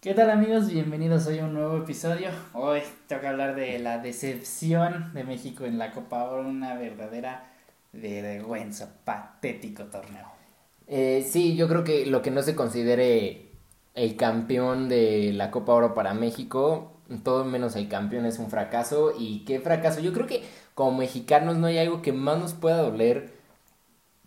¿Qué tal amigos? Bienvenidos hoy a un nuevo episodio. Hoy toca hablar de la decepción de México en la Copa Oro, una verdadera vergüenza, patético torneo. Eh, sí, yo creo que lo que no se considere el campeón de la Copa Oro para México, todo menos el campeón es un fracaso. ¿Y qué fracaso? Yo creo que como mexicanos no hay algo que más nos pueda doler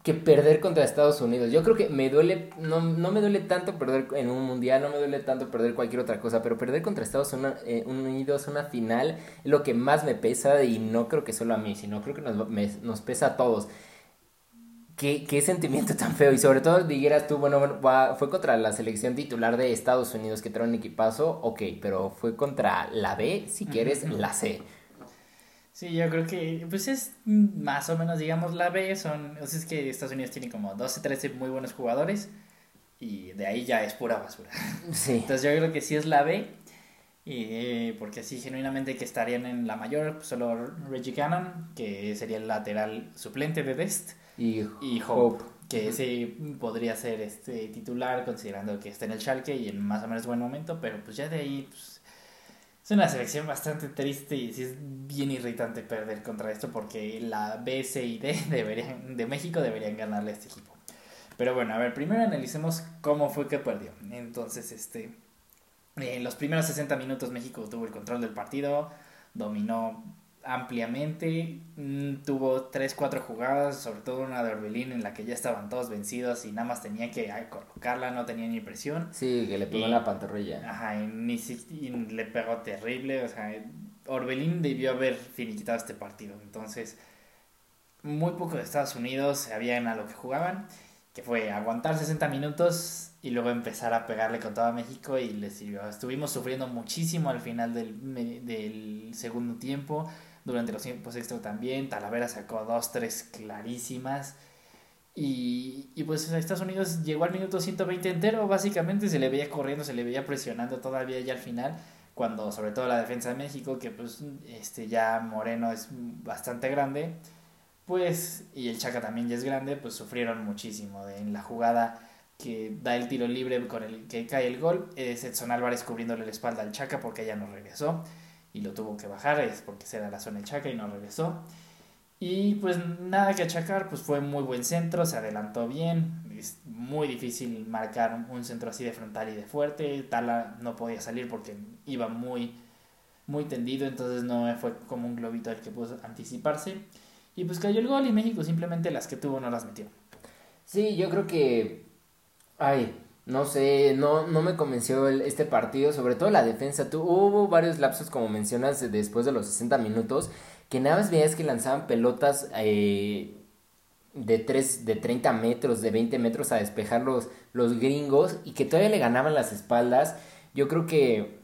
que perder contra Estados Unidos. Yo creo que me duele, no, no me duele tanto perder en un mundial, no me duele tanto perder cualquier otra cosa, pero perder contra Estados eh, Unidos una final es lo que más me pesa y no creo que solo a mí, sino creo que nos, nos pesa a todos. Qué, qué, sentimiento tan feo. Y sobre todo dijeras tú, bueno, fue contra la selección titular de Estados Unidos que trae un equipazo, ok, pero fue contra la B, si quieres, la C. Sí, yo creo que pues es más o menos, digamos, la B. Son, o sea, es que Estados Unidos tiene como 12, 13 muy buenos jugadores y de ahí ya es pura basura. Sí. Entonces yo creo que sí es la B. Y, porque así genuinamente que estarían en la mayor, pues, solo Reggie Cannon, que sería el lateral suplente de Best, y, y Hope, que sí podría ser este titular considerando que está en el Schalke y en más o menos buen momento, pero pues ya de ahí pues, es una selección bastante triste y sí es bien irritante perder contra esto porque la B, C y D deberían, de México deberían ganarle a este equipo. Pero bueno, a ver, primero analicemos cómo fue que perdió. Entonces, este, en los primeros 60 minutos México tuvo el control del partido, dominó ampliamente. Mm, tuvo 3-4 jugadas, sobre todo una de Orbelín en la que ya estaban todos vencidos y nada más tenía que colocarla, no tenía ni presión. Sí, que le pegó en la pantorrilla. Ajá, y, ni, le pegó terrible. O sea, Orbelín debió haber finiquitado este partido. Entonces, muy poco de Estados Unidos sabían a lo que jugaban, que fue aguantar 60 minutos y luego empezar a pegarle con todo México y les sirvió. Estuvimos sufriendo muchísimo al final del, del segundo tiempo durante los tiempos extra también. Talavera sacó dos, tres clarísimas. Y, y pues Estados Unidos llegó al minuto 120 entero, básicamente se le veía corriendo, se le veía presionando todavía ya al final, cuando sobre todo la defensa de México, que pues este ya Moreno es bastante grande, pues y el Chaca también ya es grande, pues sufrieron muchísimo en la jugada que da el tiro libre con el que cae el gol, es Edson Álvarez cubriéndole la espalda al Chaca porque ya no regresó y lo tuvo que bajar, es porque se da la zona de Chaca y no regresó. Y pues nada que achacar, pues fue muy buen centro, se adelantó bien, es muy difícil marcar un centro así de frontal y de fuerte, Tala no podía salir porque iba muy, muy tendido, entonces no fue como un globito el que pudo anticiparse. Y pues cayó el gol y México simplemente las que tuvo no las metió. Sí, yo creo que... Ay, no sé, no, no me convenció este partido, sobre todo la defensa. Tu, hubo varios lapsos, como mencionas, después de los 60 minutos, que nada más veías que lanzaban pelotas eh, de, 3, de 30 metros, de 20 metros a despejar los, los gringos y que todavía le ganaban las espaldas. Yo creo que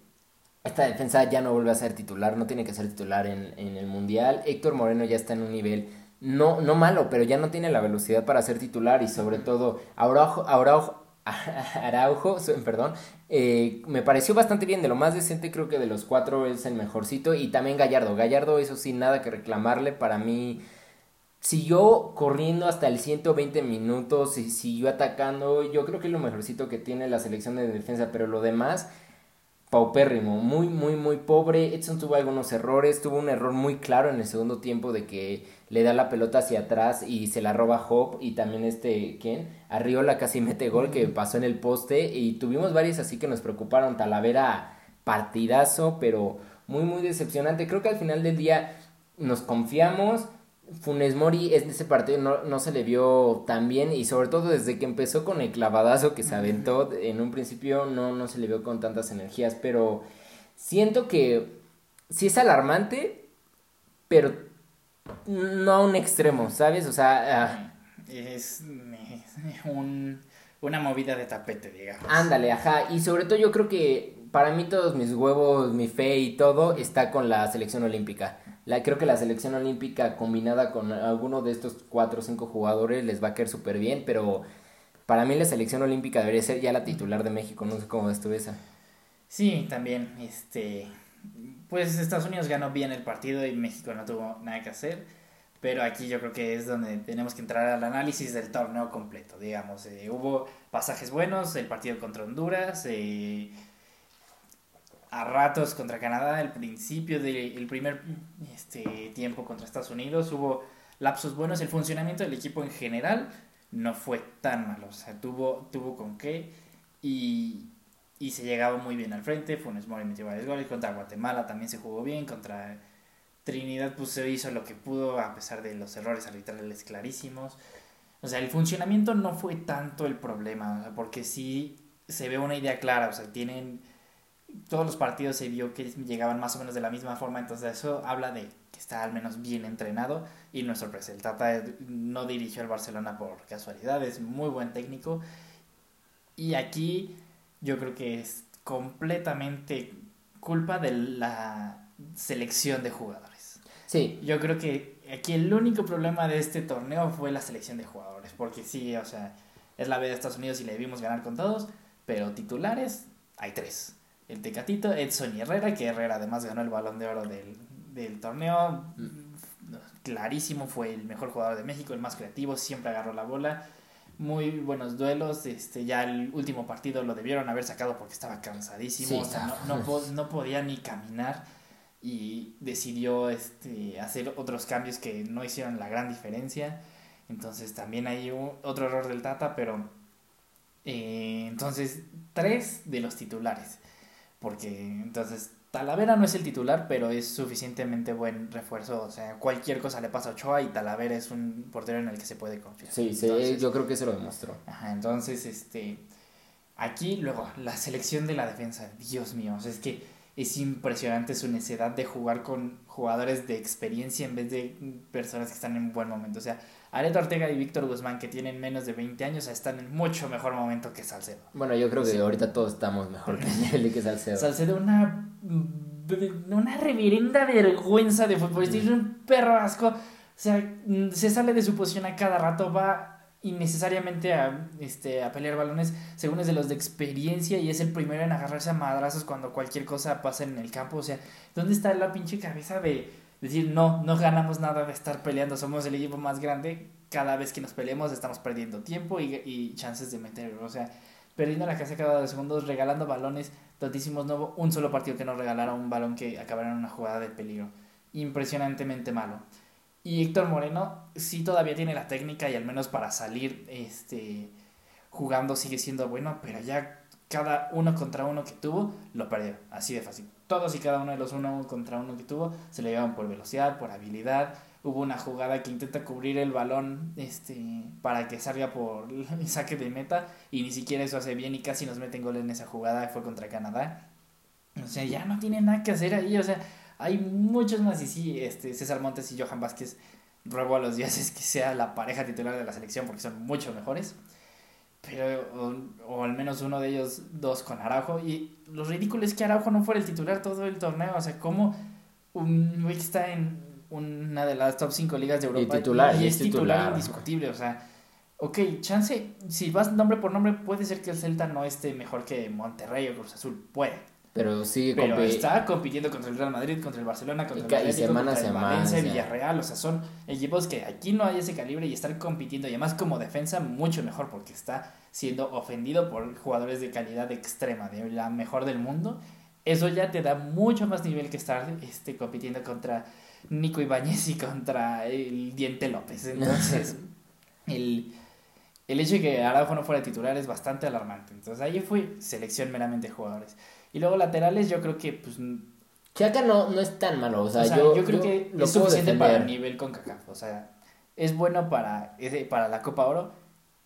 esta defensa ya no vuelve a ser titular, no tiene que ser titular en, en el Mundial. Héctor Moreno ya está en un nivel no, no malo, pero ya no tiene la velocidad para ser titular y sobre todo ahora Araujo, perdón, eh, me pareció bastante bien, de lo más decente creo que de los cuatro es el mejorcito y también Gallardo, Gallardo eso sí, nada que reclamarle, para mí siguió corriendo hasta el 120 minutos y siguió atacando, yo creo que es lo mejorcito que tiene la selección de defensa, pero lo demás paupérrimo, muy, muy, muy pobre. Edson tuvo algunos errores, tuvo un error muy claro en el segundo tiempo de que le da la pelota hacia atrás y se la roba Hope y también este, ¿quién? Arriola casi mete gol que pasó en el poste y tuvimos varios así que nos preocuparon. Talavera partidazo, pero muy, muy decepcionante. Creo que al final del día nos confiamos Funes Mori en ese partido no, no, se le vio tan bien y sobre todo desde que empezó con el clavadazo que se aventó en un principio no, no se le vio con tantas energías, pero siento que sí es alarmante, pero no a un extremo, ¿sabes? O sea... Ah. Es, un, una movida de tapete, digamos. Ándale, ajá. Y sobre todo yo creo que para mí todos mis huevos, mi fe y todo está con la selección olímpica la, creo que la selección olímpica combinada con alguno de estos cuatro o cinco jugadores les va a caer súper bien, pero para mí la selección olímpica debería ser ya la titular de México, no sé cómo estuvo esa. Sí, también, este, pues Estados Unidos ganó bien el partido y México no tuvo nada que hacer, pero aquí yo creo que es donde tenemos que entrar al análisis del torneo completo, digamos, eh, hubo pasajes buenos, el partido contra Honduras, eh, a ratos contra Canadá, el principio del primer este, tiempo contra Estados Unidos, hubo lapsos buenos, el funcionamiento del equipo en general no fue tan malo, o sea, tuvo, tuvo con qué y, y se llegaba muy bien al frente, Funes Mori metió varios goles, contra Guatemala también se jugó bien, contra Trinidad pues se hizo lo que pudo a pesar de los errores arbitrales clarísimos, o sea, el funcionamiento no fue tanto el problema, porque sí se ve una idea clara, o sea, tienen todos los partidos se vio que llegaban más o menos de la misma forma, entonces eso habla de que está al menos bien entrenado y no es sorpresa. El Tata no dirigió al Barcelona por casualidad, es muy buen técnico y aquí yo creo que es completamente culpa de la selección de jugadores. Sí. Yo creo que aquí el único problema de este torneo fue la selección de jugadores, porque sí, o sea, es la B de Estados Unidos y le vimos ganar con todos, pero titulares hay tres el Tecatito, Edson y Herrera, que Herrera además ganó el balón de oro del, torneo. Clarísimo, fue el mejor jugador de México, el más creativo, siempre agarró la bola. Muy buenos duelos, este, ya el último partido lo debieron haber sacado porque estaba cansadísimo, no, no, podía ni caminar y decidió este, hacer otros cambios que no hicieron la gran diferencia. Entonces también hay otro error del Tata, pero eh, entonces tres de los titulares. Porque entonces Talavera no es el titular, pero es suficientemente buen refuerzo. O sea, cualquier cosa le pasa a Ochoa y Talavera es un portero en el que se puede confiar. Sí, sí yo creo que se lo demostró. Ajá, entonces, este. Aquí, luego, la selección de la defensa. Dios mío, o sea, es que es impresionante su necesidad de jugar con jugadores de experiencia en vez de personas que están en buen momento. O sea, Areto Ortega y Víctor Guzmán, que tienen menos de 20 años, están en mucho mejor momento que Salcedo. Bueno, yo creo que ahorita todos estamos mejor que él y que Salcedo. Salcedo, una, una reverenda vergüenza de fútbol. Es un perro asco. O sea, se sale de su posición a cada rato, va innecesariamente a, este, a pelear balones, según es de los de experiencia y es el primero en agarrarse a madrazos cuando cualquier cosa pasa en el campo. O sea, ¿dónde está la pinche cabeza de decir, no, no ganamos nada de estar peleando, somos el equipo más grande, cada vez que nos peleemos estamos perdiendo tiempo y, y chances de meter, o sea, perdiendo la casa cada dos segundos, regalando balones, tantísimos, no un solo partido que nos regalara un balón que acabara en una jugada de peligro, impresionantemente malo. Y Héctor Moreno sí todavía tiene la técnica y al menos para salir este jugando sigue siendo bueno, pero ya cada uno contra uno que tuvo lo perdió, así de fácil todos y cada uno de los uno contra uno que tuvo se le llevan por velocidad, por habilidad. Hubo una jugada que intenta cubrir el balón este, para que salga por el saque de meta y ni siquiera eso hace bien y casi nos meten gol en esa jugada, fue contra Canadá. O sea, ya no tiene nada que hacer ahí, o sea, hay muchos más y sí, este, César Montes y Johan Vázquez ruego a los dioses que sea la pareja titular de la selección porque son mucho mejores pero o, al menos uno de ellos dos con Araujo. Y lo ridículo es que Araujo no fuera el titular todo el torneo, o sea, como un güey que está en una de las top 5 ligas de Europa y, titular, y, es titular, indiscutible, o sea, ok, chance, si vas nombre por nombre, puede ser que el Celta no esté mejor que Monterrey o Cruz Azul, puede. Pero sigue Pero está compitiendo contra el Real Madrid, contra el Barcelona, contra el Atlético, contra el Valencia, Villarreal, o sea, son equipos que aquí no hay ese calibre y están compitiendo y además como defensa mucho mejor porque está siendo ofendido por jugadores de calidad extrema, de la mejor del mundo. Eso ya te da mucho más nivel que estar este, compitiendo contra Nico Ibáñez y contra el Diente López. Entonces, el, el hecho de que Araujo no fuera titular es bastante alarmante. Entonces ahí fue selección meramente de jugadores. Y luego laterales, yo creo que, pues. Chaca no, no es tan malo. O sea, yo, creo que es suficiente para el nivel con CACAF. O sea, es bueno para, para la Copa Oro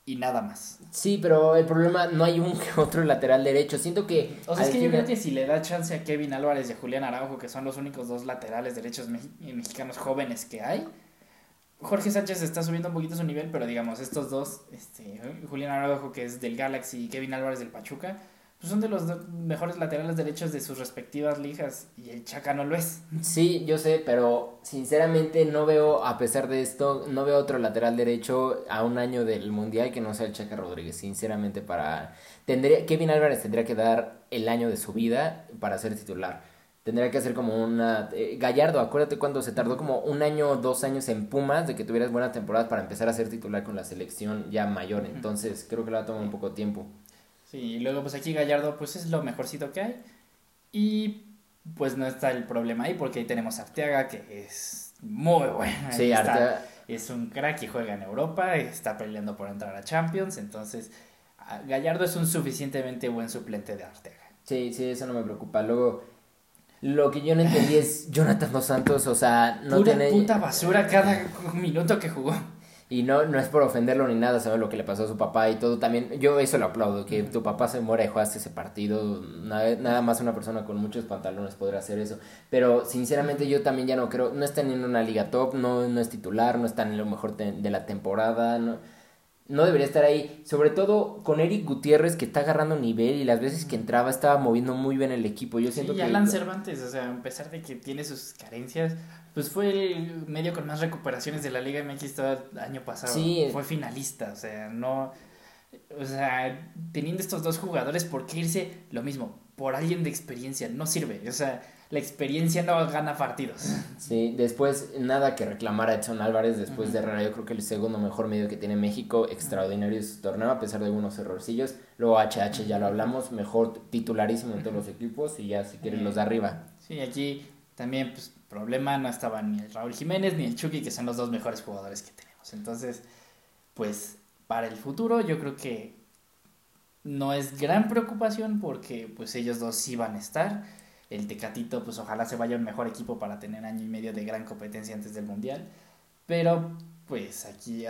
y nada más. Sí, pero el problema no hay un otro lateral derecho. Siento que. O sea, es que yo creo que si le da chance a Kevin Álvarez y a Julián Araujo, que son los únicos dos laterales derechos mexicanos jóvenes que hay. Jorge Sánchez está subiendo un poquito su nivel, pero digamos, estos dos, este, Julián Araujo, que es del Galaxy, y Kevin Álvarez del Pachuca, pues son de los mejores laterales derechos de sus respectivas ligas y el Chaca no lo es. Sí, yo sé, pero sinceramente no veo, a pesar de esto, no veo otro lateral derecho a un año del Mundial que no sea el Chaca Rodríguez, sinceramente para... Tendría, Kevin Álvarez tendría que dar el año de su vida para ser titular. Tendría que hacer como una... Eh, Gallardo, acuérdate cuando se tardó como un año o dos años en Pumas de que tuvieras buena temporada para empezar a ser titular con la selección ya mayor. Entonces creo que le va a tomar un poco de tiempo. Sí, y luego pues aquí Gallardo pues es lo mejorcito que hay. Y pues no está el problema ahí porque ahí tenemos a Arteaga que es muy bueno. Sí, Arteaga. Es un crack y juega en Europa, está peleando por entrar a Champions, entonces Gallardo es un suficientemente buen suplente de Arteaga. Sí, sí, eso no me preocupa. Luego, lo que yo no entendí es Jonathan Dos Santos, o sea, no Pura puta basura cada minuto que jugó. Y no, no es por ofenderlo ni nada, sabe lo que le pasó a su papá y todo. También, yo eso lo aplaudo, que tu papá se muera y jugaste ese partido. Nada, nada, más una persona con muchos pantalones podrá hacer eso. Pero sinceramente yo también ya no creo, no está en una liga top, no, no es titular, no está en lo mejor de la temporada. No, no debería estar ahí. Sobre todo con Eric Gutiérrez que está agarrando nivel y las veces que entraba estaba moviendo muy bien el equipo. Yo siento sí, que Alan Cervantes, o sea, a pesar de que tiene sus carencias, pues fue el medio con más recuperaciones de la Liga MX todo el año pasado. Sí. Fue finalista, o sea, no o sea, teniendo estos dos jugadores, ¿por qué irse lo mismo? Por alguien de experiencia, no sirve. O sea, la experiencia no gana partidos. Sí, después nada que reclamar a Edson Álvarez después de Herrera. Yo creo que el segundo mejor medio que tiene México, extraordinario es su torneo, a pesar de algunos errorcillos. Luego HH ya lo hablamos, mejor titularísimo en todos los equipos y ya si quieren los de arriba. Sí, aquí también, pues, problema, no estaban ni el Raúl Jiménez ni el Chucky, que son los dos mejores jugadores que tenemos. Entonces, pues, para el futuro yo creo que no es gran preocupación porque pues ellos dos sí van a estar el Tecatito, pues ojalá se vaya un mejor equipo para tener año y medio de gran competencia antes del Mundial. Pero, pues aquí,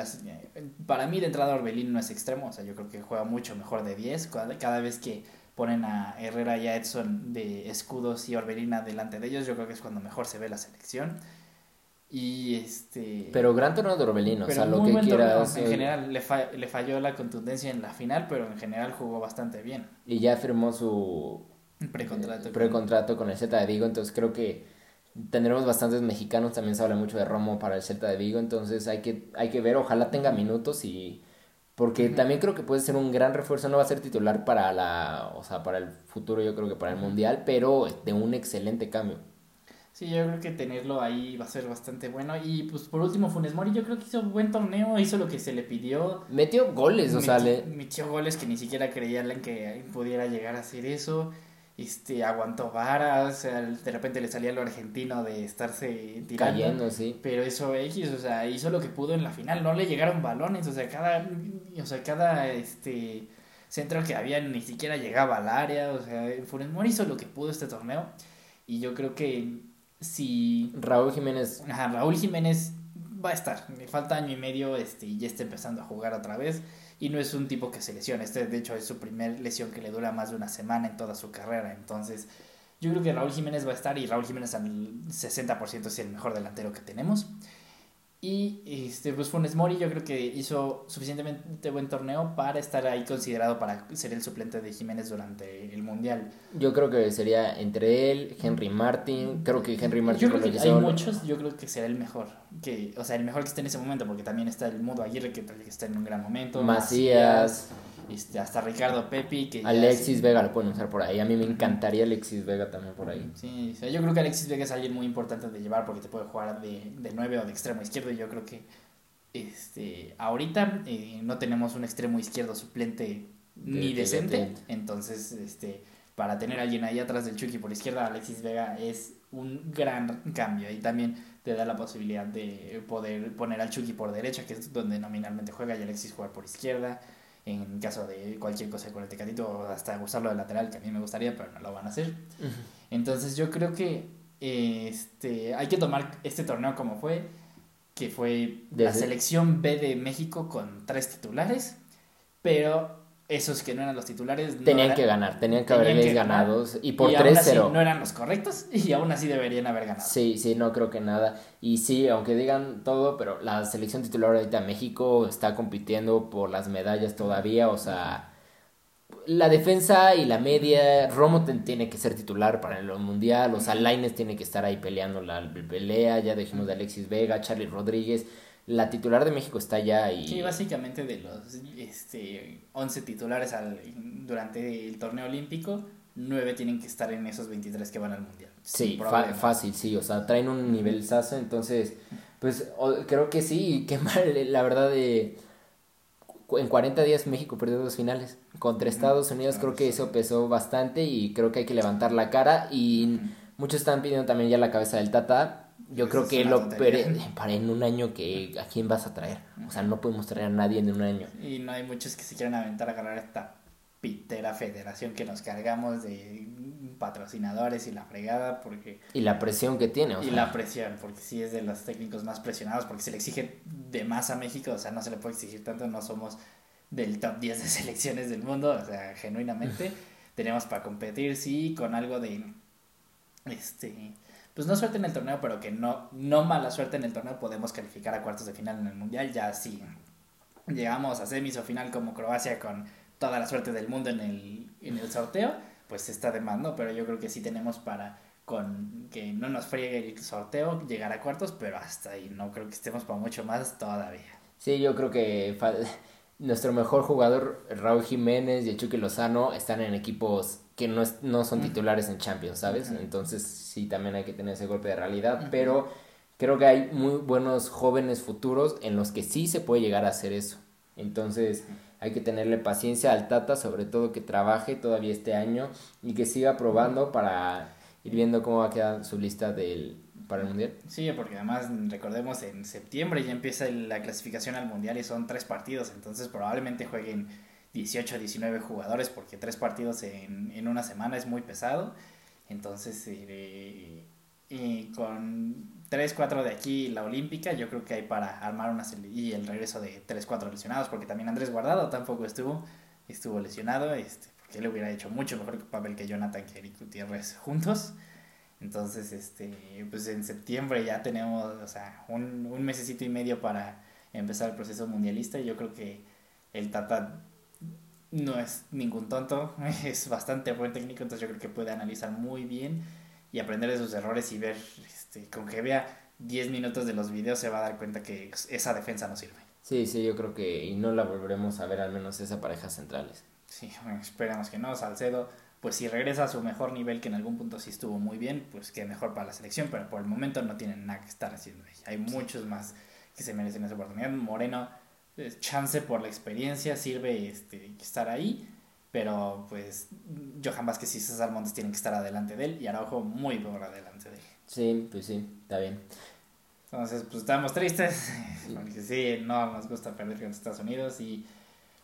para mí de entrada Orbelín no es extremo, o sea, yo creo que juega mucho mejor de 10. Cada, vez que ponen a Herrera y a Edson de escudos y Orbelín delante de ellos, yo creo que es cuando mejor se ve la selección. Y este. Pero gran torneo de Orbelín, o sea, lo que quieras. En general, le, le falló la contundencia en la final, pero en general jugó bastante bien. Y ya firmó su Precontrato. Precontrato con el Celta de Vigo, entonces creo que tendremos bastantes mexicanos, también se habla mucho de Romo para el Celta de Vigo, entonces hay que, hay que ver, ojalá tenga minutos y porque también creo que puede ser un gran refuerzo, no va a ser titular para la, o sea, para el futuro, yo creo que para el Mundial, pero de un excelente cambio. Sí, yo creo que tenerlo ahí va a ser bastante bueno. Y pues por último, Funes Mori, yo creo que hizo un buen torneo, hizo lo que se le pidió. Metió goles, o sea, le... Metió goles que ni siquiera creían que pudiera llegar a hacer eso este, aguantó vara, o sea, de repente le salía lo argentino de estarse tirando. Cayendo, sí. Pero eso X, o sea, hizo lo que pudo en la final, no le llegaron balones, o sea, cada, o sea, cada, este, centro que había ni siquiera llegaba al área, o sea, Funes Mori hizo lo que pudo este torneo, y yo creo que si... Raúl Jiménez... Ajá, Raúl Jiménez va a estar, me falta año y medio, este, y ya está empezando a jugar otra vez, y no es un tipo que se lesiona. Este, de hecho, es su primer lesión que le dura más de una semana en toda su carrera. Entonces, yo creo que Raúl Jiménez va a estar y Raúl Jiménez al 60% es el mejor delantero que tenemos. Y este, pues Funes Mori yo creo que hizo suficientemente buen torneo para estar ahí considerado para ser el suplente de Jiménez durante el Mundial. Yo creo que sería entre él, Henry Martin, creo que Henry Martin... Yo creo que hay muchos, yo creo que será el mejor, que, o sea, el mejor que esté en ese momento, porque también está el Mudo Aguirre que, que está en un gran momento. Macías este, hasta Ricardo Pepi. Que Alexis Vega lo pueden usar por ahí. A mí me encantaría Alexis Vega también por ahí. Sí, yo creo que Alexis Vega es alguien muy importante de llevar porque te puede jugar de, de 9 o de extremo izquierdo. Y yo creo que este, ahorita eh, no tenemos un extremo izquierdo suplente ni decente. Entonces, este, para tener a alguien ahí atrás del Chucky por izquierda, Alexis Vega es un gran cambio. Y también te da la posibilidad de poder poner al Chucky por derecha, que es donde nominalmente juega, y Alexis jugar por izquierda en caso de cualquier cosa con el Tecatito hasta usarlo de lateral, que a mí me gustaría, pero no lo van a hacer. Entonces yo creo que este, hay que tomar este torneo como fue, que fue la selección B de México con tres titulares, pero esos que no eran los titulares tenían que ganar, tenían que haberles ganado y por 3-0 no eran los correctos y aún así deberían haber ganado. Sí, sí, no creo que nada. Y sí, aunque digan todo, pero la selección titular ahorita de México está compitiendo por las medallas todavía, o sea, la defensa y la media, Romo tiene que ser titular para el mundial, o sea, Laines tiene que estar ahí peleando la pelea, ya dijimos de Alexis Vega, Charlie Rodríguez la titular de México está ya y... Sí, básicamente de los este, 11 titulares al, durante el torneo olímpico, 9 tienen que estar en esos 23 que van al Mundial. Sí, fácil, sí, o sea, traen un nivel sazo, entonces, pues creo que sí, qué mal, la verdad de... en 40 días México perdió dos finales. Contra Estados Unidos creo que eso pesó bastante y creo que hay que levantar la cara. Y muchos están pidiendo también ya la cabeza del Tata. Yo creo que lo para en un año que a quién vas a traer. O sea, no podemos traer a nadie en un año. Y no hay muchos que se quieran aventar a ganar esta pitera federación que nos cargamos de patrocinadores y la fregada porque y la presión que tiene y la presión porque sí es de los técnicos más presionados porque se le exige de más a México o sea no se le puede exigir tanto no somos del top 10 de selecciones del mundo o sea genuinamente tenemos para competir sí con algo de este pues no suerte en el torneo pero que no no mala suerte en el torneo podemos calificar a cuartos de final en el mundial ya sí llegamos a semis final como Croacia con toda la suerte del mundo en el, en el sorteo, pues está de más, ¿no? Pero yo creo que sí tenemos para con que no nos friegue el sorteo, llegar a cuartos, pero hasta ahí no creo que estemos para mucho más todavía. Sí, yo creo que nuestro mejor jugador, Raúl Jiménez y el Chucky Lozano, están en equipos que no, no son titulares en Champions, ¿sabes? Entonces sí, también hay que tener ese golpe de realidad, pero creo que hay muy buenos jóvenes futuros en los que sí se puede llegar a hacer eso. Entonces hay que tenerle paciencia al Tata, sobre todo que trabaje todavía este año y que siga probando para ir viendo cómo va a quedar su lista del, para el Mundial. Sí, porque además recordemos en septiembre ya empieza la clasificación al Mundial y son tres partidos, entonces probablemente jueguen 18 o 19 jugadores porque tres partidos en, en una semana es muy pesado. Entonces, eh, y con 3, 4 de aquí la olímpica, yo creo que hay para armar una y el regreso de 3, 4 lesionados, porque también Andrés Guardado tampoco estuvo, estuvo lesionado, este, porque él hubiera hecho mucho mejor papel que Jonathan que Eric Gutiérrez juntos. Entonces, este, pues en septiembre ya tenemos, o sea, un, un mesecito y medio para empezar el proceso mundialista y yo creo que el Tata no es ningún tonto, es bastante buen técnico, entonces yo creo que puede analizar muy bien y aprender de sus errores y ver este, con que vea 10 minutos de los videos se va a dar cuenta que esa defensa no sirve. Sí, sí, yo creo que y no la volveremos a ver al menos esa pareja centrales. Sí, bueno, esperemos que no. Salcedo, pues si regresa a su mejor nivel, que en algún punto sí estuvo muy bien, pues que mejor para la selección, pero por el momento no tienen nada que estar haciendo ahí. Hay muchos más que se merecen esa oportunidad. Moreno, chance por la experiencia, sirve este, estar ahí, pero pues Johan Vázquez y César Montes tienen que estar adelante de él y Araujo muy por adelante de él. Sí, pues sí, está bien. Entonces, pues estamos tristes, porque sí, no nos gusta perder con Estados Unidos y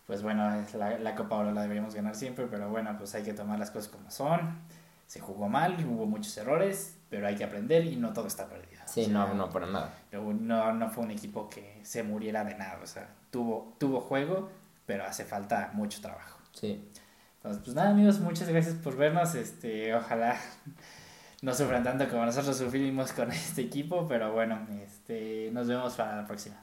pues bueno, la, la Copa Oro la deberíamos ganar siempre, pero bueno, pues hay que tomar las cosas como son. Se jugó mal, hubo muchos errores, pero hay que aprender y no todo está perdido. Sí, no, no, para nada. No, no fue un equipo que se muriera de nada, o sea, tuvo, tuvo juego, pero hace falta mucho trabajo. Sí. Entonces, pues nada, amigos, muchas gracias por vernos. Este, ojalá no sufran tanto como nosotros sufrimos con este equipo, pero bueno, este, nos vemos para la próxima.